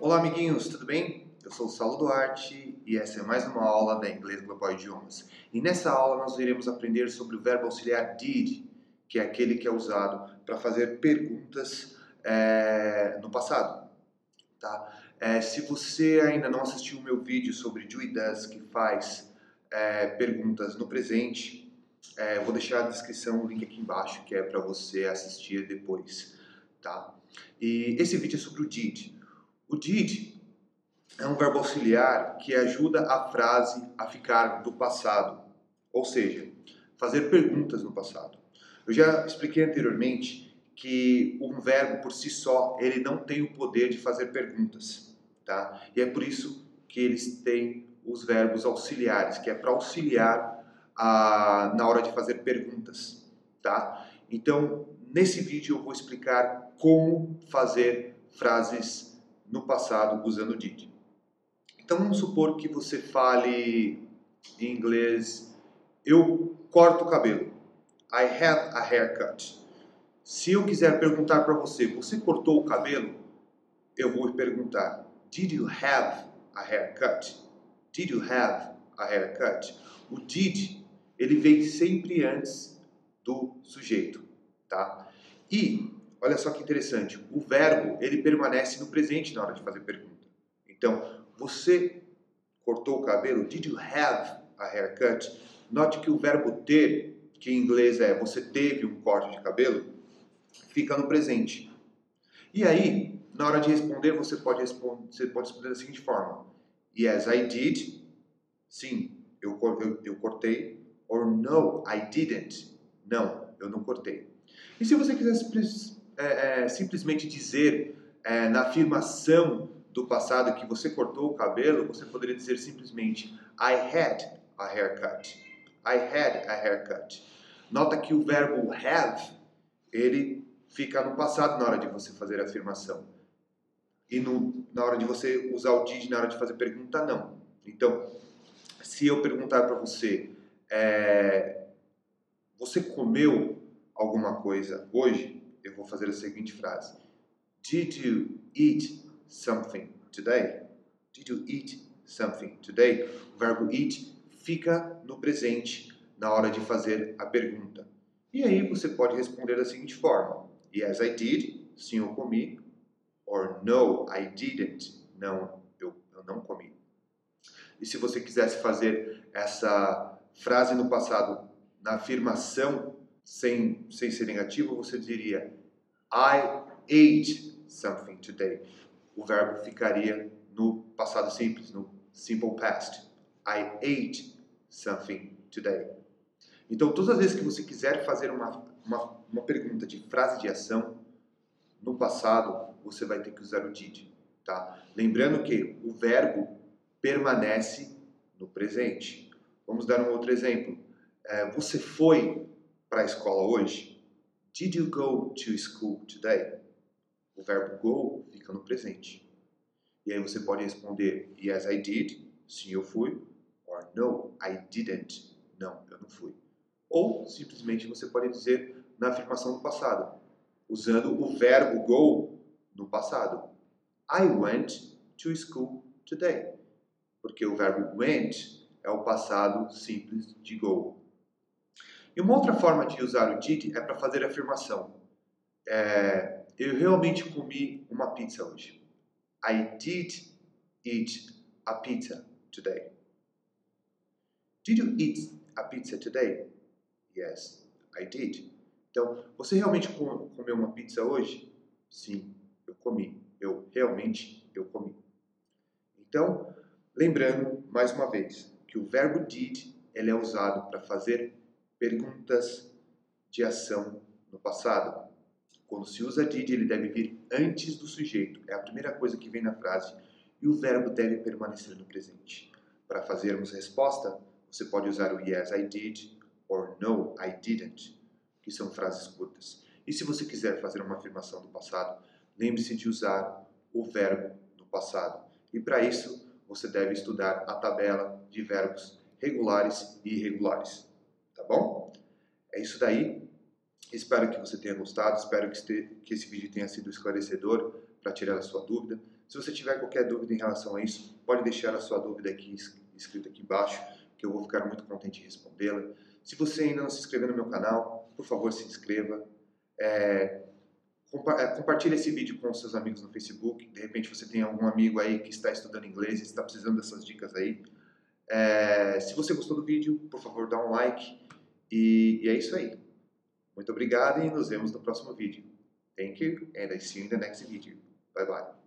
Olá, amiguinhos, tudo bem? Eu sou o Saulo Duarte e essa é mais uma aula da Inglês Global Idiomas. E nessa aula nós iremos aprender sobre o verbo auxiliar did, que é aquele que é usado para fazer perguntas é, no passado. Tá? É, se você ainda não assistiu o meu vídeo sobre do e does, que faz é, perguntas no presente, é, vou deixar na descrição o link aqui embaixo, que é para você assistir depois. Tá? E esse vídeo é sobre o did. O did é um verbo auxiliar que ajuda a frase a ficar do passado, ou seja, fazer perguntas no passado. Eu já expliquei anteriormente que um verbo por si só, ele não tem o poder de fazer perguntas, tá? E é por isso que eles têm os verbos auxiliares, que é para auxiliar a, na hora de fazer perguntas, tá? Então, nesse vídeo eu vou explicar como fazer frases no passado usando did. Então, vamos supor que você fale em inglês, eu corto o cabelo. I have a haircut. Se eu quiser perguntar para você, você cortou o cabelo? Eu vou perguntar, did you have a haircut? Did you have a haircut? O did, ele vem sempre antes do sujeito, tá? E, olha só que interessante, o verbo, ele permanece no presente na hora de fazer pergunta. Então, você cortou o cabelo? Did you have a haircut? Note que o verbo ter que em inglês é você teve um corte de cabelo, fica no presente. E aí, na hora de responder, você pode responder, você pode responder da seguinte forma: Yes, I did. Sim, eu, eu, eu cortei. Or no, I didn't. Não, eu não cortei. E se você quiser é, é, simplesmente dizer é, na afirmação do passado que você cortou o cabelo, você poderia dizer simplesmente I had a haircut. I had a haircut. Nota que o verbo have, ele fica no passado na hora de você fazer a afirmação. E no, na hora de você usar o did na hora de fazer pergunta, não. Então, se eu perguntar para você, é, você comeu alguma coisa hoje? Eu vou fazer a seguinte frase: Did you eat something today? Did you eat something today? O verbo eat fica no presente na hora de fazer a pergunta. E aí você pode responder da seguinte forma: Yes, I did. Sim, eu comi. Or no, I didn't. Não, eu, eu não comi. E se você quisesse fazer essa frase no passado na afirmação sem, sem ser negativo, você diria I ate something today. O verbo ficaria no passado simples, no simple past. I ate something today. Então, todas as vezes que você quiser fazer uma, uma, uma pergunta de frase de ação, no passado, você vai ter que usar o did. Tá? Lembrando que o verbo permanece no presente. Vamos dar um outro exemplo. É, você foi para a escola hoje? Did you go to school today? O verbo go fica no presente. E aí você pode responder yes, I did. Sim, eu fui. Or no, I didn't. Não, eu não fui. Ou simplesmente você pode dizer na afirmação do passado, usando o verbo go no passado. I went to school today. Porque o verbo went é o passado simples de go. E uma outra forma de usar o did é para fazer afirmação. É, eu realmente comi uma pizza hoje. I did eat a pizza today. Did you eat a pizza today? Yes, I did. Então, você realmente comeu uma pizza hoje? Sim, eu comi. Eu realmente eu comi. Então, lembrando mais uma vez que o verbo did ele é usado para fazer perguntas de ação no passado. Quando se usa did, ele deve vir antes do sujeito. É a primeira coisa que vem na frase e o verbo deve permanecer no presente. Para fazermos resposta, você pode usar o yes, I did or no, I didn't, que são frases curtas. E se você quiser fazer uma afirmação do passado, lembre-se de usar o verbo no passado. E para isso, você deve estudar a tabela de verbos regulares e irregulares. Tá bom? É isso daí. Espero que você tenha gostado, espero que esse vídeo tenha sido esclarecedor para tirar a sua dúvida. Se você tiver qualquer dúvida em relação a isso, pode deixar a sua dúvida aqui escrita aqui embaixo, que eu vou ficar muito contente em respondê-la. Se você ainda não se inscreveu no meu canal, por favor se inscreva. É, compa é, compartilhe esse vídeo com seus amigos no Facebook. De repente você tem algum amigo aí que está estudando inglês e está precisando dessas dicas aí. É, se você gostou do vídeo, por favor dá um like. E, e é isso aí. Muito obrigado e nos vemos no próximo vídeo. Thank you and I see you in the next video. Bye bye.